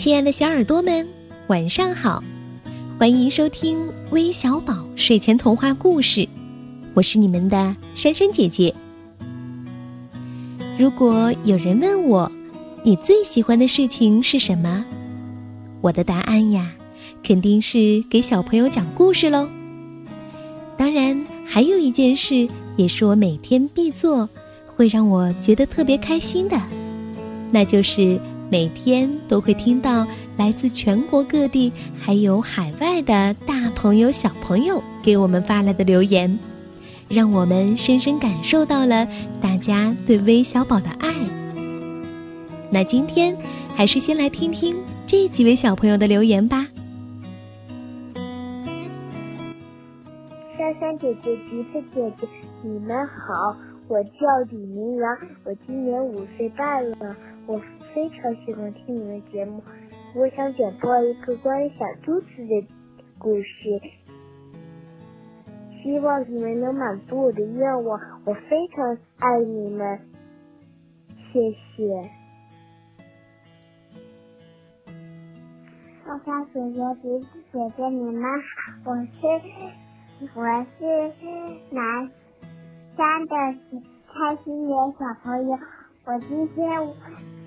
亲爱的小耳朵们，晚上好！欢迎收听微小宝睡前童话故事，我是你们的珊珊姐姐。如果有人问我，你最喜欢的事情是什么？我的答案呀，肯定是给小朋友讲故事喽。当然，还有一件事，也是我每天必做，会让我觉得特别开心的，那就是每天都会听到来自全国各地还有海外的大朋友、小朋友给我们发来的留言，让我们深深感受到了大家对微小宝的爱。那今天，还是先来听听这几位小朋友的留言吧。珊珊姐姐、橘子姐姐，你们好！我叫李明阳，我今年五岁半了。我非常喜欢听你们节目，我想点播一个关于小兔子的故事，希望你们能满足我的愿望。我非常爱你们，谢谢。珊珊姐姐、橘子姐姐，你们好！我是。我是南山的开心点小朋友，我今天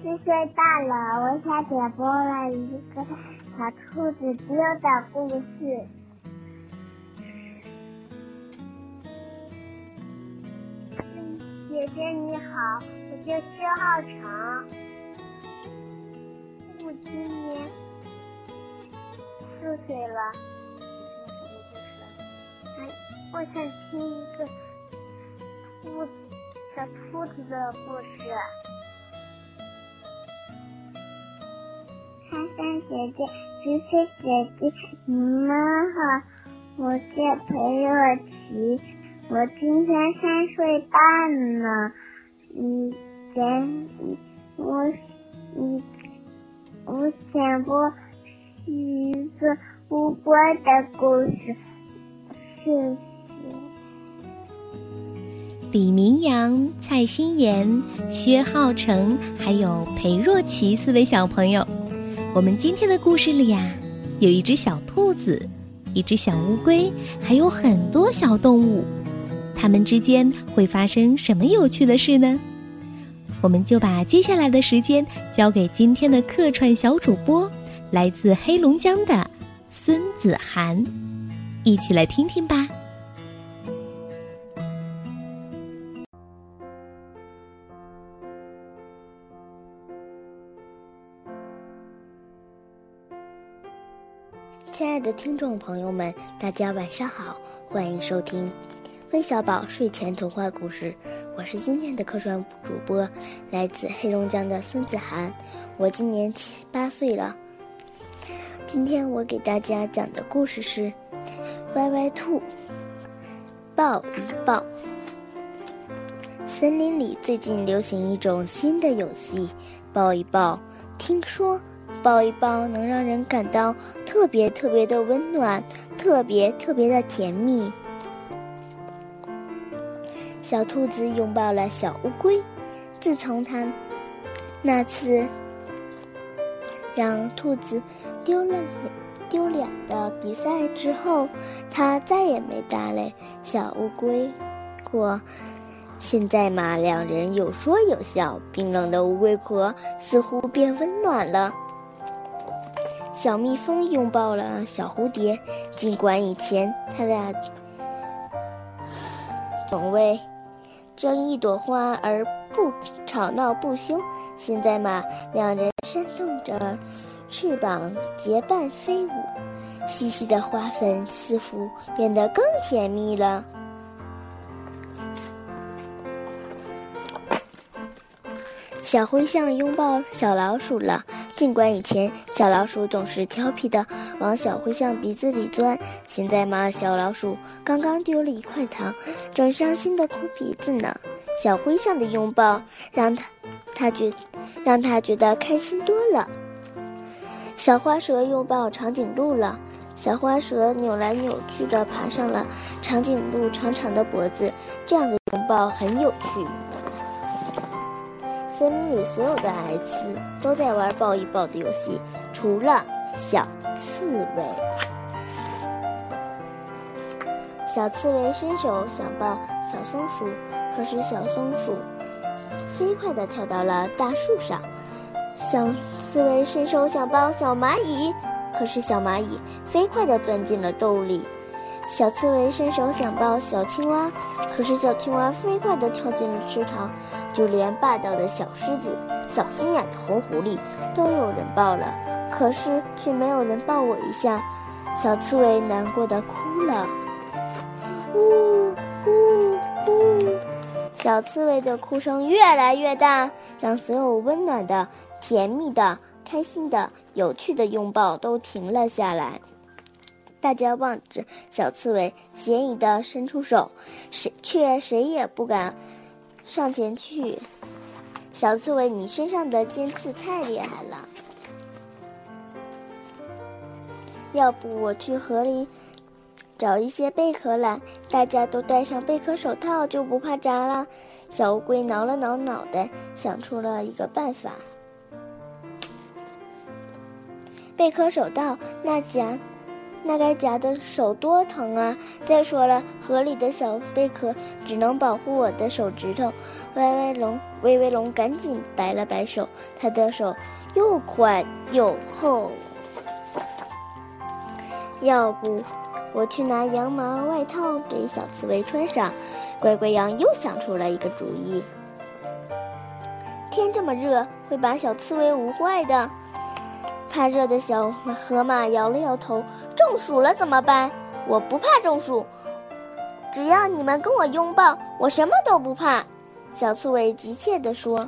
四岁大了，我想点播了一个小兔子丢的故事。姐姐你好，我叫薛浩成，我今年四岁了。我想听一个兔小兔子的故事。珊珊姐姐，橘子姐姐，你们好，我叫裴若琪，我今天三岁半了。嗯，讲我你，我想播一个乌龟的故事，谢谢。李明阳、蔡欣妍、薛浩成，还有裴若琪四位小朋友，我们今天的故事里呀，有一只小兔子，一只小乌龟，还有很多小动物，它们之间会发生什么有趣的事呢？我们就把接下来的时间交给今天的客串小主播，来自黑龙江的孙子涵，一起来听听吧。亲爱的听众朋友们，大家晚上好，欢迎收听微小宝睡前童话故事。我是今天的客串主播，来自黑龙江的孙子涵，我今年七八岁了。今天我给大家讲的故事是《歪歪兔抱一抱》。森林里最近流行一种新的游戏——抱一抱。听说。抱一抱能让人感到特别特别的温暖，特别特别的甜蜜。小兔子拥抱了小乌龟。自从它那次让兔子丢了丢脸的比赛之后，它再也没搭理小乌龟过。现在嘛，两人有说有笑，冰冷的乌龟壳似乎变温暖了。小蜜蜂拥抱了小蝴蝶，尽管以前他俩总为争一朵花而不吵闹不休，现在嘛，两人扇动着翅膀结伴飞舞，细细的花粉似乎变得更甜蜜了。小灰象拥抱小老鼠了。尽管以前小老鼠总是调皮的往小灰象鼻子里钻，现在嘛，小老鼠刚刚丢了一块糖，正伤心的哭鼻子呢。小灰象的拥抱让他，他觉，让他觉得开心多了。小花蛇拥抱长颈鹿了，小花蛇扭来扭去的爬上了长颈鹿长长的脖子，这样的拥抱很有趣。森林里所有的孩子都在玩抱一抱的游戏，除了小刺猬。小刺猬伸手想抱小松鼠，可是小松鼠飞快地跳到了大树上。小刺猬伸手想抱小蚂蚁，可是小蚂蚁飞快地钻进了洞里。小刺猬伸手想抱小青蛙，可是小青蛙飞快地跳进了池塘。就连霸道的小狮子、小心眼的红狐狸都有人抱了，可是却没有人抱我一下。小刺猬难过的哭了。呜呜呜！小刺猬的哭声越来越大，让所有温暖的、甜蜜的、开心的、有趣的拥抱都停了下来。大家望着小刺猬嫌疑的伸出手，谁却谁也不敢。上前去，小刺猬，你身上的尖刺太厉害了。要不我去河里找一些贝壳来，大家都戴上贝壳手套，就不怕扎了。小乌龟挠了挠脑袋，想出了一个办法。贝壳手套，那夹。那该夹的手多疼啊！再说了，河里的小贝壳只能保护我的手指头。歪歪龙，威威龙赶紧摆了摆手，他的手又宽又厚。要不，我去拿羊毛外套给小刺猬穿上。乖乖羊又想出了一个主意。天这么热，会把小刺猬捂坏的。怕热的小河马摇了摇头。中暑了怎么办？我不怕中暑，只要你们跟我拥抱，我什么都不怕。小刺猬急切地说：“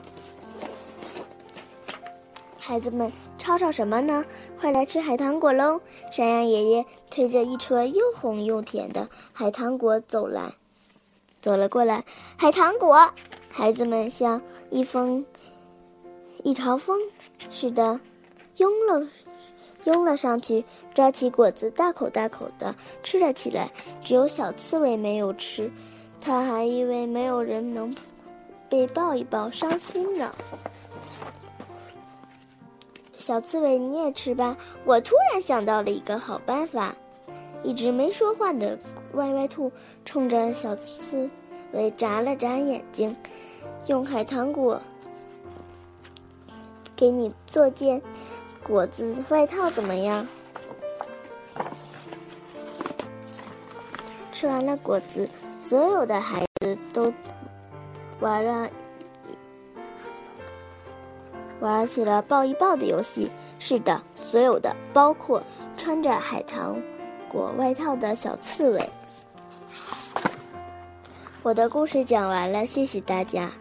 孩子们，吵吵什么呢？快来吃海棠果喽！”山羊爷爷推着一车又红又甜的海棠果走来，走了过来。海棠果，孩子们像一风一朝风似的拥了。拥了上去，抓起果子，大口大口的吃了起来。只有小刺猬没有吃，他还以为没有人能被抱一抱，伤心呢。小刺猬，你也吃吧。我突然想到了一个好办法。一直没说话的歪歪兔冲着小刺猬眨了眨眼睛，用海棠果给你做件。果子外套怎么样？吃完了果子，所有的孩子都玩了玩起了抱一抱的游戏。是的，所有的，包括穿着海棠果外套的小刺猬。我的故事讲完了，谢谢大家。